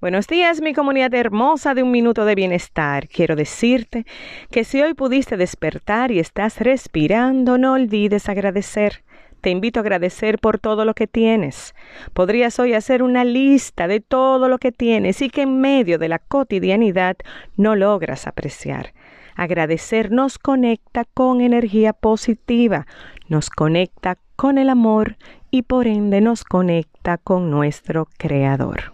Buenos días, mi comunidad hermosa de un minuto de bienestar. Quiero decirte que si hoy pudiste despertar y estás respirando, no olvides agradecer. Te invito a agradecer por todo lo que tienes. Podrías hoy hacer una lista de todo lo que tienes y que en medio de la cotidianidad no logras apreciar. Agradecer nos conecta con energía positiva, nos conecta con el amor y por ende nos conecta con nuestro Creador.